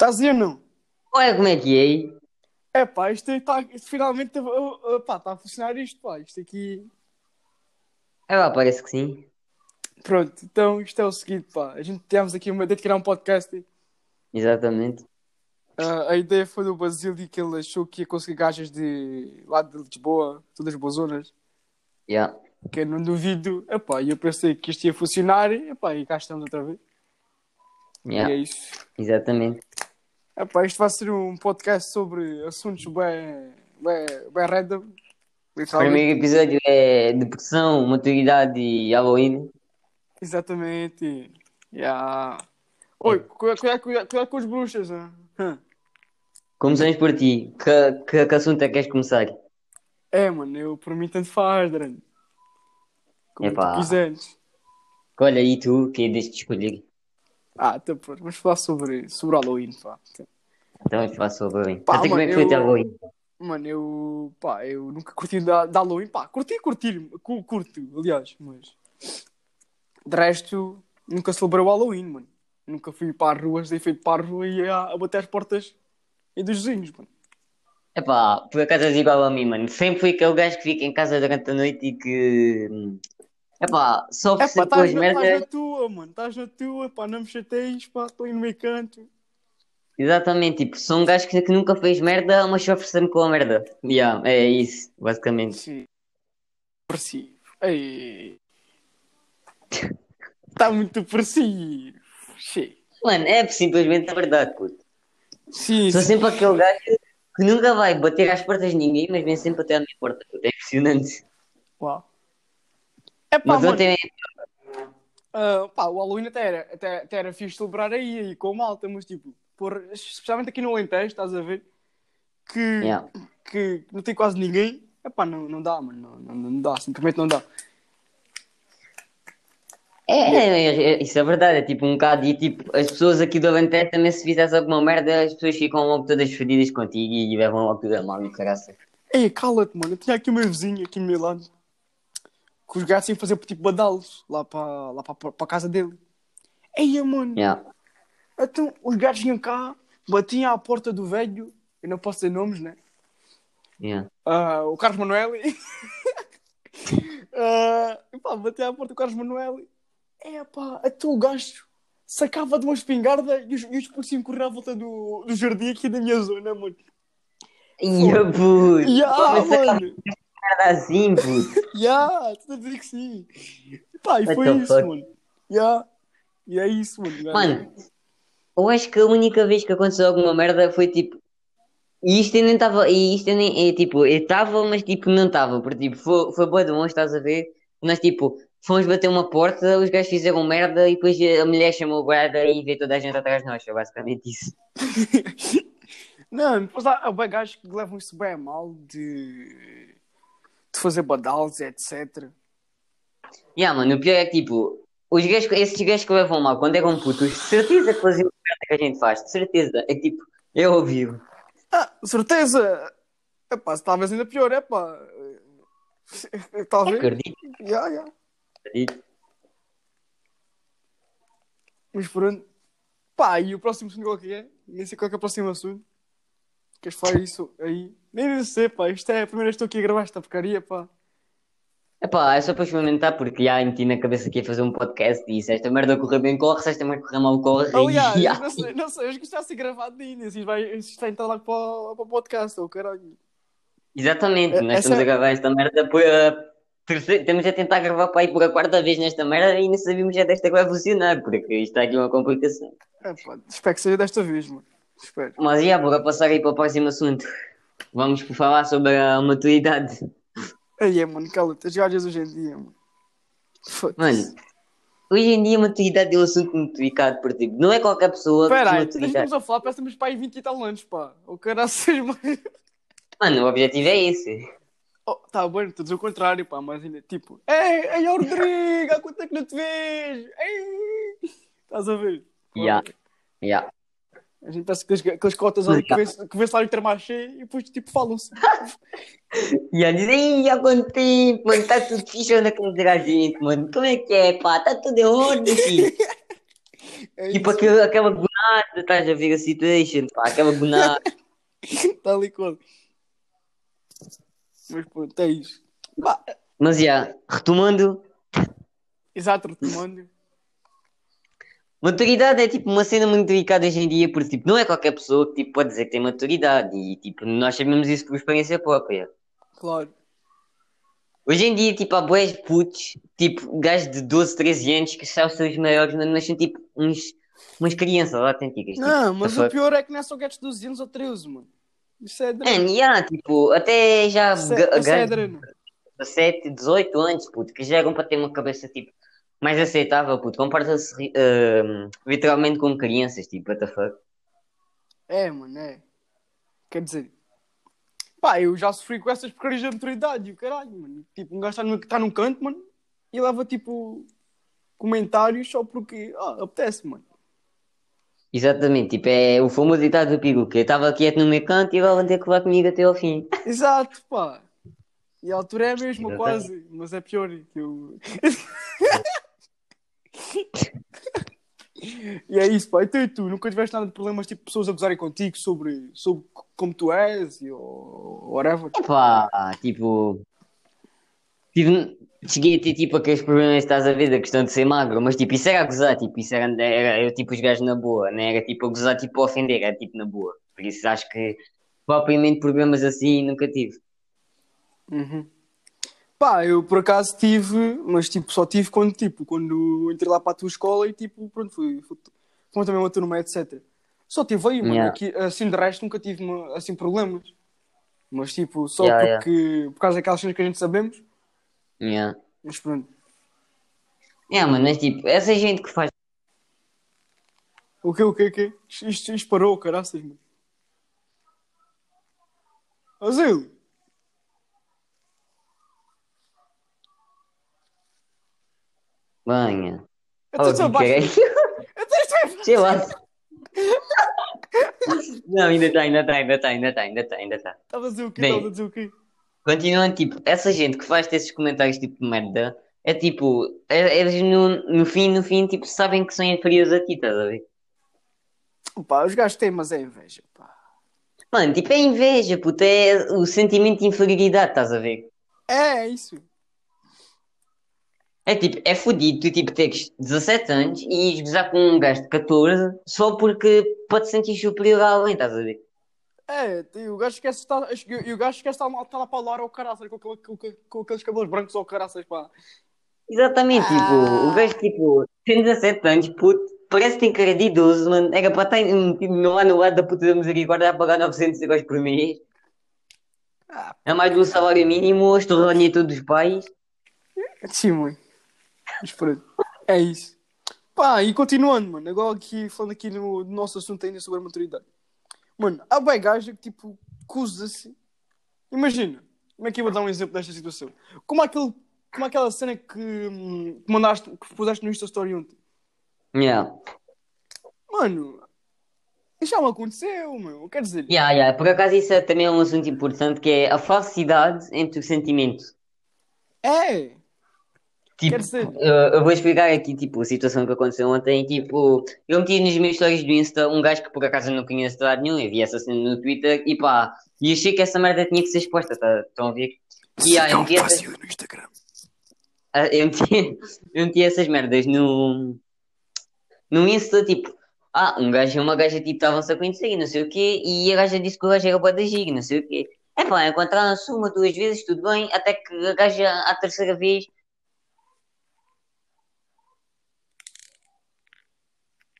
Estás aí ou não? Olha como é que é aí. É pá, isto está finalmente pá, está a funcionar isto, pá. Isto aqui. É lá, parece que sim. Pronto, então isto é o seguinte, pá. A gente tivemos aqui uma ideia de criar um podcast. Exatamente. Uh, a ideia foi do Basílio que ele achou que ia conseguir gajas de lá de Lisboa, todas boas zonas. Yeah. Que eu não duvido. Epá, e eu pensei que isto ia funcionar. Epá, e cá estamos outra vez. Yeah. E é isso. Exatamente. Epá, isto vai ser um podcast sobre assuntos bem, bem, bem random. O primeiro episódio é depressão, maturidade e Halloween. Exatamente. Yeah. Oi, cuidado, cuidado, cuidado, cuidado com os bruxas. Hein? Hum. Começamos por ti. Que, que, que assunto é que queres começar? É, mano, eu por mim tanto faz, grande. Como Epá. tu quiseres. Olha aí tu, que é deste escolher. Ah, então pronto, vamos falar sobre, sobre Halloween, pá. Então vamos falar sobre Halloween. Pá, Até como é que mano, foi o teu eu- Halloween? Mano, eu, pá, eu nunca curti da, da Halloween, pá, curti, curti, cu- curto, aliás, mas de resto, nunca celebrei o Halloween, mano. Nunca fui para as ruas, dei feito para a rua e ia a bater as portas e dos vizinhos, mano. Epá, por acaso és igual a mim, mano. Sempre fui aquele gajo que fica em casa durante a noite e que. Epá, só com as estás na, estás na tua, mano, estás na tua, pá, não me chateis, pá, estou aí no meio canto. Exatamente, tipo, sou um gajo que, que nunca fez merda, mas só oferece-me com a merda. Yeah, é isso, basicamente. Sim. Ei. Está muito. Sim, Mano, é simplesmente a verdade, puto. sim. Sou sim. sempre aquele gajo que nunca vai bater às portas de ninguém, mas vem sempre até à minha porta. puto. É impressionante. Uau. É pá, Mas mano. Ah, pá, o Halloween até era, até, até era fixe celebrar aí, aí com malta, mas tipo, por, especialmente aqui no Alentejo, estás a ver? Que, Yeah. que não tem quase ninguém. É pá, não, não dá, mano, não, não, não dá, simplesmente não dá. É, é, é, isso é verdade, é tipo um bocado, e tipo, as pessoas aqui do Alentejo também se fizesse alguma merda, as pessoas ficam logo todas fedidas contigo e levam logo tudo a mal e caraça. Ei, cala-te, mano, eu tinha aqui o meu vizinho, aqui no meu lado, que os gajos iam fazer tipo badalos lá para lá para a casa dele. Ei, mano, Yeah. então os gajos vinham cá, batiam à porta do velho, eu não posso dizer nomes, né? Yeah. Ah, o Carlos Manueli. Ah, e pá, bati à porta do Carlos Manueli. É pá, até o gajo sacava de uma espingarda e os, e os policiais corriam à volta do, do jardim aqui da minha zona, mano. Como é que mano! Merda assim, puto? Ya, estou a dizer que sim. Pá, e What foi isso, fuck? mano. Ya. E é isso, mano. Mano, eu acho que a única vez que aconteceu alguma merda foi tipo. E isto nem estava. E isto nem. É, tipo, eu estava, mas tipo, não estava. Porque tipo, foi, foi boa de longe, estás a ver? Nós tipo, fomos bater uma porta, os gajos fizeram merda e depois a mulher chamou o guarda e veio toda a gente atrás de nós. Foi basicamente isso. Não, depois há, há gajos que levam isso bem a mal de, de fazer badalos, etc. Yeah, mano, o pior é que tipo, os gajos, esses gajos que levam mal quando eram putos, de certeza que faziam merda que a gente faz, de certeza. É tipo, eu ouvi. Ah, certeza! Epá, talvez ainda pior, epá. Talvez. Acredito, Ya, ya. acredito. Mas pronto. Pá, e o próximo assunto qual que é? Nem sei qual que é o próximo assunto. Queres falar isso aí? Nem nem sei, pá. Isto é a primeira vez que estou aqui a gravar esta porcaria, pá. Epá, é só para experimentar porque já meti na cabeça que ia fazer um podcast e se esta merda correr bem, corre, se esta merda correr mal, corre. Aliás, e, já. não sei, não sei, acho que isto está a ser gravado ainda. Isto vai, isto vai entrar lá para, o- para o podcast, ou caralho. Exatamente, É- nós estamos a gravar esta merda por a terceira, estamos a tentar gravar para aí por a quarta vez nesta merda e não sabíamos já desta que vai funcionar, porque isto está aqui uma complicação. É, pá, espero que seja desta vez, mano. Espero. Mas já, bora passar aí para o próximo assunto. Vamos falar sobre a maturidade. Aí é, mano, cala-te. As gajas hoje em dia, mano. Mano, hoje em dia a maturidade é um assunto muito delicado, porque tipo, não é qualquer pessoa que tem aí, maturidade. estamos a falar, parece que temos para aí 20 e tal anos, pá. O caralho seja mais. Mano, o objetivo é esse. Oh, tá bom, todos o contrário, pá, mas ainda tipo, ei, ei, Rodrigo, há quanto tempo que não te vejo? Ei! Estás a ver? Ya. Yeah. A gente parece aqueles, aqueles cotas ali que vê, que vê salário Intermarché e depois tipo falam-se. E a dizer, "Ih, há quanto tempo, mano, está tudo fixe, onde é a gente, mano, como é que é, pá, está tudo em ordem, filho. É Tipo aquele, aquela bonada nada, estás a ver a situation, pá, aquela bonada. Tal e qual. Mas pronto, é isso. Pá, Mas já, retomando, exato, retomando. Maturidade é tipo uma cena muito delicada hoje em dia, porque tipo, não é qualquer pessoa que tipo, pode dizer que tem maturidade e tipo, nós sabemos isso por experiência própria. Claro. Hoje em dia, tipo, há boés putos, tipo, gajos de 12, 13 anos que são os seus maiores, mas são tipo uns, umas crianças autênticas. Tipo, Não, mas o pior é que não é só gatos de 12 anos ou 13, mano. Isso é drama. Man, yeah, tipo, até já Isso é, isso é gajos drama. de 17, 18 anos, puto, que chegam para ter uma cabeça, tipo, mais aceitável, puto. Comporta-se ahm, literalmente como crianças, tipo, what the fuck? É, mano, é. Quer dizer, pá, eu já sofri com essas porcarias de autoridade e o caralho, mano. Tipo, um gajo está num, tá num canto, mano, e leva tipo comentários só porque, ah, apetece, mano. Exatamente, tipo, é o famoso ditado do que eu estava quieto no meu canto e vão ter que levar comigo até ao fim. Exato, pá. E a altura é a mesma, quase, mas é pior que eu. e é isso, pá. Então e tu? Nunca tiveste nada de problemas, tipo, pessoas a gozarem contigo sobre, sobre como tu és e, ou whatever? Epá, tipo. Tive, cheguei a ter tipo aqueles problemas, estás a ver, da questão de ser magro, mas tipo, isso era a gozar, tipo, isso era, era, era tipo os gajos na boa, né? Era tipo a gozar, tipo a ofender, era tipo na boa. Por isso acho que propriamente problemas assim nunca tive. Uhum. Pá, eu por acaso tive, mas tipo, só tive quando, tipo, quando entrei lá para a tua escola e tipo, pronto, fui, fui, fui também uma turma, etc. Só tive aí, mano, Yeah. aqui, assim de resto nunca tive assim problemas. Mas tipo, só Yeah, yeah. porque, por causa daquelas coisas que a gente sabemos, Yeah. mas pronto. É, mano, mas tipo, essa gente que faz. O que, o que, o que? Isto, isto parou, caraças, mano. Asilo! Banha. Eu Oh, estou abaixo. caralho. Eu estou. Não, ainda está, ainda está, ainda está, ainda está, ainda está, ainda está. Estava a dizer o quê? Estava a dizer o quê? Continuando, tipo, essa gente que faz esses comentários tipo de merda, é tipo, é- eles no, no fim, no fim, tipo, sabem que são inferiores a ti, estás a ver? Pá, os gajos têm, mas é inveja, pá. Mano, tipo, é inveja, puto, é o sentimento de inferioridade, estás a ver? É, é isso. É tipo, é fodido tu, tipo, teres 17 anos e ires gozar com um gajo de 14 só porque pode sentir superior a alguém, estás a ver? É, e o gajo esquece de estar, lá- para o lar ao caraças, com, com, com, com aqueles cabelos brancos ao caraças, pá. Exatamente, tipo, Ah. o gajo, tipo, tem 17 anos, puto, parece que tem cara de idoso, mano, era para estar tipo, lá no lado da puta da misericórdia a pagar 900 euros por mês. Ah. É mais do salário mínimo, a estorrania todos os pais. Sim, mãe. Mas pronto. É isso. Pá, e continuando, mano. Agora aqui, falando aqui no, no nosso assunto ainda sobre a maturidade. Mano, há bem gaja que tipo, acusa-se. Imagina, como é que eu vou dar um exemplo desta situação? Como aquele, como aquela cena que, hum, que mandaste, que puseste no Insta Story ontem. Yeah. Mano, isso já me aconteceu, meu. Quer dizer, Yeah, yeah. Por acaso isso é também um assunto importante que é a falsidade entre o sentimento. é. Tipo, dizer- eu, vou explicar aqui, tipo, a situação que aconteceu ontem. Tipo, eu meti nos meus stories do Insta um gajo que por acaso eu não conheço de lado nenhum. Eu vi essa cena no Twitter e pá, e achei que essa merda tinha que ser exposta, tá, estão a ver? E ah, eu meti essas, no Instagram. ah, eu meti, eu meti essas merdas no, no Insta, tipo, ah, um gajo e uma gaja tipo estavam-se a conhecer e não sei o quê, e a gaja disse que o gajo era bué da giga, não sei o quê. É pá, encontraram-se uma, duas vezes, tudo bem, até que a gaja, à terceira vez,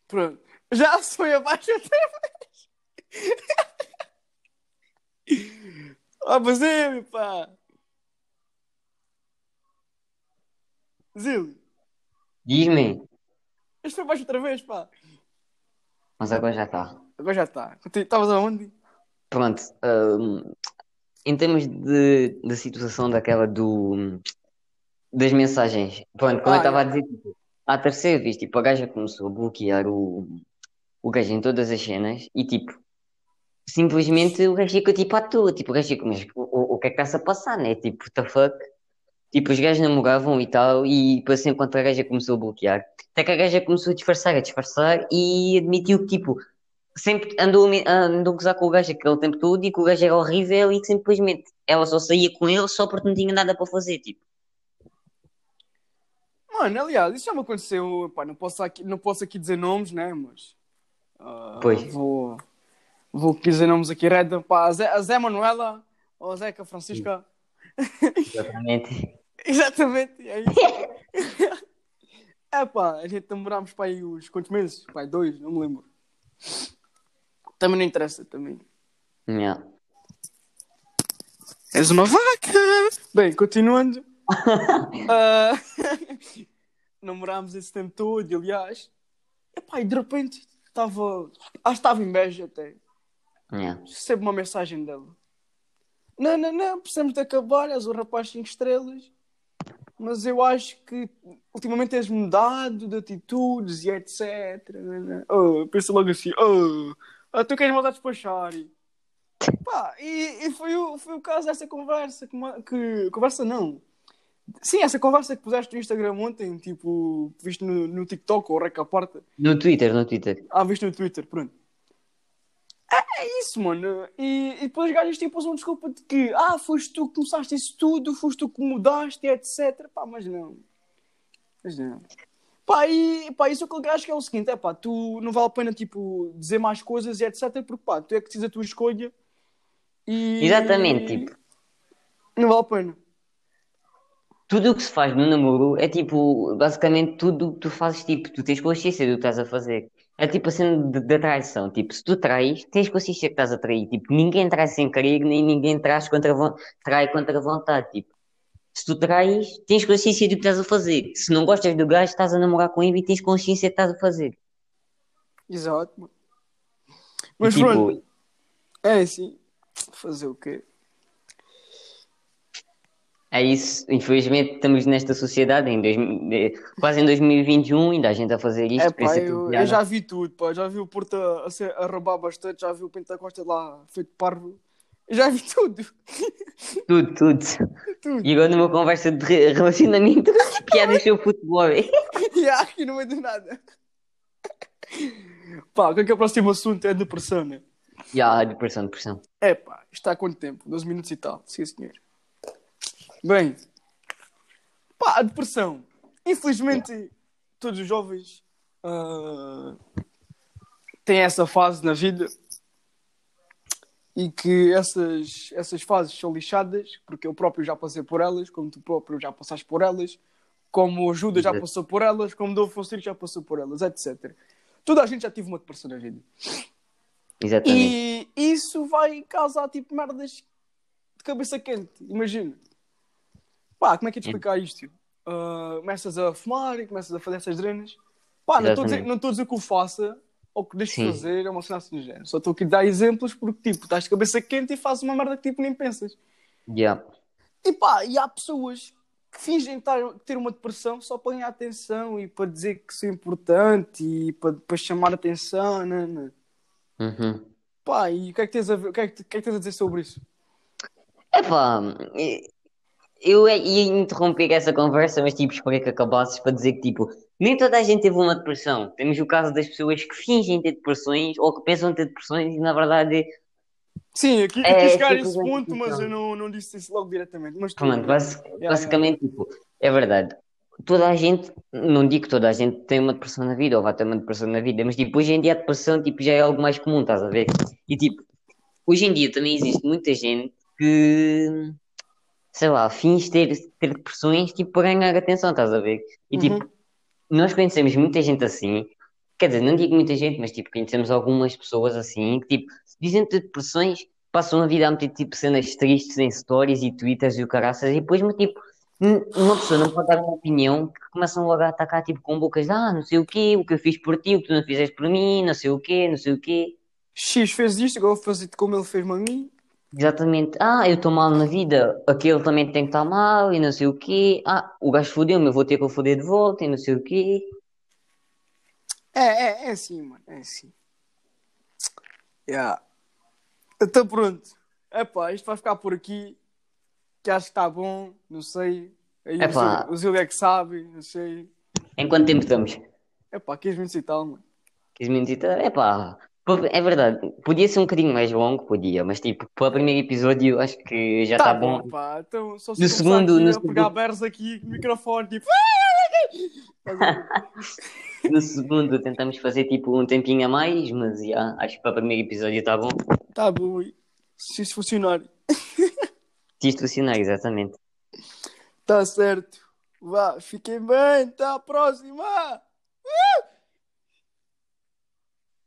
Pronto. Já foi abaixo outra vez. Ah, mas é, pá. Zil, diz-me, isto foi abaixo outra vez, pá. mas agora já está. Agora já está. Estavas aonde? Pronto, hum, em termos de, de situação daquela do, das mensagens, pronto, como Ah, eu estava a yeah. dizer, tipo, à terceira vez, tipo, a gaja começou a bloquear o, o gajo em todas as cenas e, tipo, simplesmente o gajo fica, tipo, à toa, tipo, o gajo fica, mas o, o, que é que está-se a passar, né? Tipo, what the fuck? Tipo, os gajos namoravam e tal, e depois sempre quando a gaja começou a bloquear, até que a gaja começou a disfarçar, a disfarçar, e admitiu que, tipo, sempre andou, a andou a gozar com o gajo aquele tempo todo, e que o gajo era horrível, e que simplesmente ela só saía com ele só porque não tinha nada para fazer, tipo. Mano, aliás, isso já me aconteceu. Pá, não, posso aqui, não posso aqui dizer nomes, né? Mas. ah, Pois. Vou, vou dizer nomes aqui. Red, pá, a Zé, a Zé Manuela, ou a Zeca Francisca. Exatamente. Exatamente, é isso. é pá, a gente namorámos para aí uns quantos meses? Pá, dois, não me lembro. Também não interessa, também. Yeah. És uma vaca! Bem, continuando. Ah, namorámos esse tempo todo, e, aliás. Epá, e de repente estava. Acho que estava inveja até. Yeah. Recebo uma mensagem dela. Não, não, não, precisamos de acabar, és o rapaz 5 estrelas. Mas eu acho que ultimamente tens mudado de atitudes e etc. Oh, pensa logo assim, oh, ah, tu queres voltar a despachar. Pá, e, e foi, o, foi o caso dessa conversa. Que, que- conversa não. Sim, essa conversa que puseste no Instagram ontem, tipo, viste no, no TikTok ou Reca Porta. No Twitter, no Twitter. Ah, viste no Twitter, pronto. É, é isso, mano. E, e depois os gajos tipo usam desculpa de que ah, foste tu que começaste isso tudo, foste tu que mudaste, etc. Pá, mas não. Mas não. Pá, e pá, isso é o que eu acho que é o seguinte: é pá, tu não vale a pena tipo dizer mais coisas e etc. Porque pá, tu é que tens a tua escolha e. Exatamente, tipo. Não vale a pena. Tudo o que se faz no namoro é tipo, basicamente tudo o que tu fazes, tipo, tu tens consciência do que estás a fazer. É tipo a cena de, de traição. Tipo, se tu trais, tens consciência que estás a trair. Tipo, ninguém trai sem querer, nem ninguém traz contra, trai contra vontade. Tipo, se tu trais, tens consciência do que estás a fazer. Se não gostas do gajo, estás a namorar com ele e tens consciência do que estás a fazer. Exato, mano. E, Mas tipo, pronto, é assim. Fazer o quê? É isso. Infelizmente, estamos nesta sociedade, em dois, eh, quase em 2021, ainda há gente a fazer isto. É pá, é tudo eu, eu já vi tudo, pá. Já vi o Porto a, a, a roubar bastante, já vi o Pentacosta lá feito parvo. Já vi tudo. Tudo, tudo. tudo. E agora numa conversa de re- relacionamento, piadas sobre futebol. E aqui no meio do nada. Pá, qual é que é o próximo assunto? É depressão, né? Já, depressão, depressão. É pá, está há quanto tempo? 12 minutos e tal. Sim, senhor. Bem, pá, a depressão. Infelizmente, todos os jovens ah, têm essa fase na vida e que essas, essas fases são lixadas, porque eu próprio já passei por elas, como tu próprio já passaste por elas, como o Judas já Exato. passou por elas, como o Dom Fonseca já passou por elas, etc. Toda a gente já teve uma depressão na vida. Exatamente. E isso vai causar tipo merdas de cabeça quente. Imagina. Pá, como é que é de explicar isto? Ah, começas a fumar e começas a fazer essas drenas. Pá, não estou a dizer, que o faça ou que deixes de fazer, é uma cena assim do género. Só estou aqui a dar exemplos porque, tipo, estás de cabeça quente e fazes uma merda que tipo nem pensas. Já. E pá, e há pessoas que fingem ter uma depressão só para ganhar atenção e para dizer que são importante e para depois chamar atenção. Não, não. Uhum. Pá, e o que é que tens a, ver, o que é que, o que é que tens a dizer sobre isso? Epá, eu ia interromper essa conversa, mas tipo, esperei que acabasses para dizer que tipo, nem toda a gente teve uma depressão. Temos o caso das pessoas que fingem ter depressões ou que pensam ter depressões e na verdade, Sim, aqui, É, aqui chegar a esse ponto, mas eu não, não disse isso logo diretamente. Mas pronto, basi- yeah. basicamente, tipo, é verdade. Toda a gente, não digo que toda a gente tem uma depressão na vida ou vai ter uma depressão na vida, mas tipo, hoje em dia a depressão tipo, já é algo mais comum, estás a ver? E tipo, hoje em dia também existe muita gente que, sei lá, finge ter, ter depressões tipo para ganhar atenção, estás a ver? E Uhum. tipo, nós conhecemos muita gente assim, quer dizer, não digo muita gente, mas tipo, conhecemos algumas pessoas assim que tipo, dizem ter depressões, passam a vida a meter tipo cenas tristes em stories e twitters e o caraças, e depois, mas, tipo, uma pessoa não pode dar uma opinião que começam logo a atacar tipo com bocas, ah, não sei o quê, o que eu fiz por ti, o que tu não fizeste por mim, não sei o quê, não sei o quê. X fez isto, agora vou fazer como ele fez-me a mim. Exatamente. Ah, eu estou mal na vida, aquele também tem que estar mal e não sei o quê. Ah, o gajo fodeu-me, eu vou ter que o foder de volta e não sei o quê. É, é, é assim, mano, é assim. Yeah. Então pronto. Epá, isto vai ficar por aqui. Que acho que está bom, não sei. Aí Epá. o Zílio é que sabe, não sei. Em quanto tempo estamos? É pá, 15 minutos e tal, mano. 15 minutos e tal? É pá. É verdade, podia ser um bocadinho mais longo, podia, mas tipo, para o primeiro episódio acho que já está bom. pá. Então, só se No segundo- aqui no segundo- pegar berros aqui com o microfone, tipo. No segundo tentamos fazer tipo um tempinho a mais, mas já, acho que para o primeiro episódio está bom. tá bom, se isso funcionar, Se isto funcionar, exatamente. tá certo. Vá, fiquem bem, até à próxima. Uh!